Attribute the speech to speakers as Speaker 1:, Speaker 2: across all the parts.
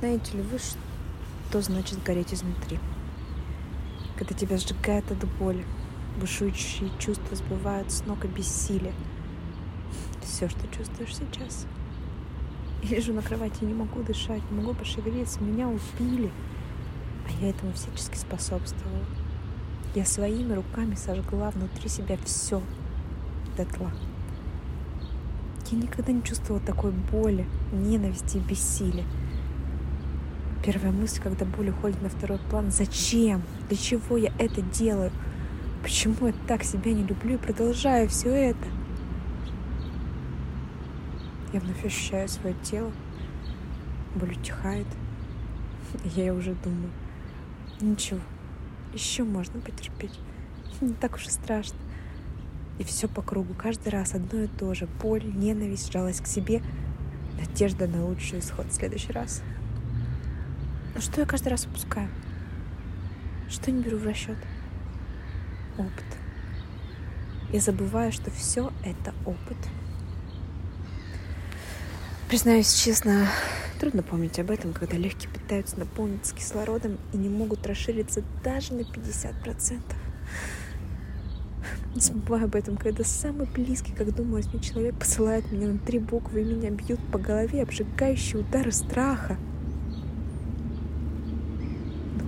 Speaker 1: Знаете ли вы, что значит гореть изнутри? Когда тебя сжигает от боли, бушующие чувства сбывают с ног и бессилия. Все, что чувствуешь сейчас. Я лежу на кровати, не могу дышать, не могу пошевелиться, меня убили. А я этому всячески способствовала. Я своими руками сожгла внутри себя все дотла. Я никогда не чувствовала такой боли, ненависти и бессилия. Первая мысль, когда боль уходит на второй план, зачем? Для чего я это делаю? Почему я так себя не люблю и продолжаю все это? Я вновь ощущаю свое тело, боль утихает. Я уже думаю, ничего, еще можно потерпеть. Не так уж и страшно. И все по кругу, каждый раз одно и то же. Боль, ненависть, жалость к себе, надежда на лучший исход в следующий раз. Но что я каждый раз упускаю? Что не беру в расчет? Опыт. Я забываю, что все это опыт. Признаюсь честно, трудно помнить об этом, когда легкие пытаются наполниться кислородом и не могут расшириться даже на 50%. Не забываю об этом, когда самый близкий, как думаю, мне человек посылает меня на три буквы и меня бьют по голове обжигающие удары страха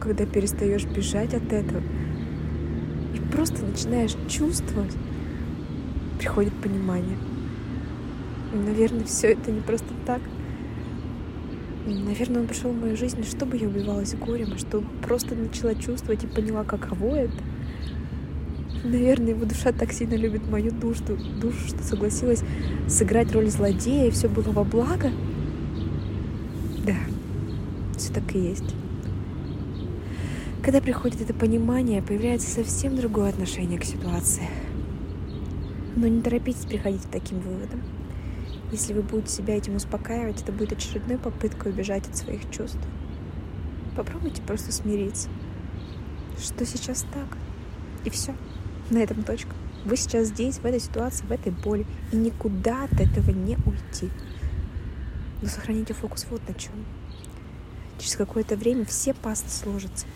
Speaker 1: когда перестаешь бежать от этого и просто начинаешь чувствовать, приходит понимание. Наверное, все это не просто так. Наверное, он пришел в мою жизнь чтобы я убивалась горем, а чтобы просто начала чувствовать и поняла, каково это. Наверное, его душа так сильно любит мою душу, душу, что согласилась сыграть роль злодея, и все было во благо. Да, все так и есть. Когда приходит это понимание, появляется совсем другое отношение к ситуации. Но не торопитесь приходить к таким выводам. Если вы будете себя этим успокаивать, это будет очередной попыткой убежать от своих чувств. Попробуйте просто смириться, что сейчас так. И все. На этом точка. Вы сейчас здесь, в этой ситуации, в этой боли. И никуда от этого не уйти. Но сохраните фокус вот на чем. Через какое-то время все пасты сложатся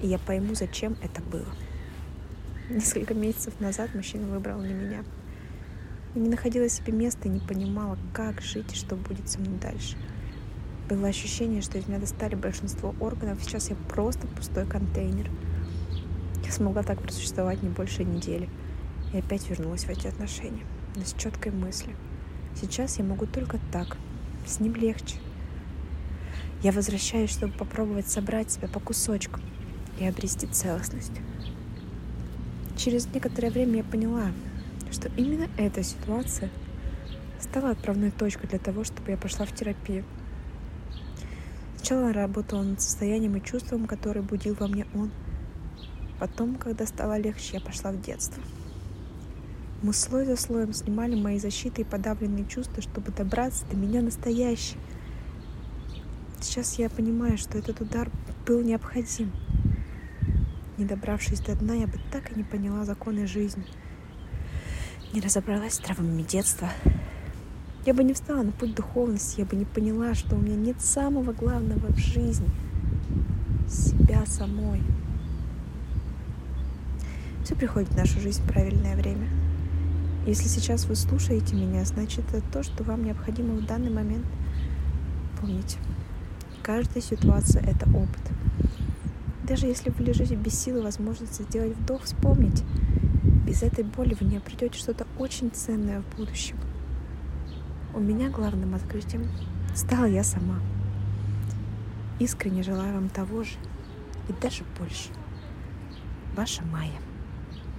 Speaker 1: и я пойму, зачем это было. Несколько месяцев назад мужчина выбрал не меня. Я не находила себе места и не понимала, как жить и что будет со мной дальше. Было ощущение, что из меня достали большинство органов, сейчас я просто пустой контейнер. Я смогла так просуществовать не больше недели. И опять вернулась в эти отношения, но с четкой мыслью. Сейчас я могу только так, с ним легче. Я возвращаюсь, чтобы попробовать собрать себя по кусочкам, и обрести целостность. Через некоторое время я поняла, что именно эта ситуация стала отправной точкой для того, чтобы я пошла в терапию. Сначала работала над состоянием и чувством, которое будил во мне он. Потом, когда стало легче, я пошла в детство. Мы слой за слоем снимали мои защиты и подавленные чувства, чтобы добраться до меня настоящей. Сейчас я понимаю, что этот удар был необходим — не добравшись до дна, я бы так и не поняла законы жизни. Не разобралась с травмами детства. Я бы не встала на путь духовности, я бы не поняла, что у меня нет самого главного в жизни — себя самой. Все приходит в нашу жизнь в правильное время. Если сейчас вы слушаете меня, значит это то, что вам необходимо в данный момент. Помните, каждая ситуация — это опыт. Даже если вы лежите без силы возможности сделать вдох, вспомните. Без этой боли вы не обретете что-то очень ценное в будущем. У меня главным открытием стала я сама. Искренне желаю вам того же и даже больше. Ваша Майя.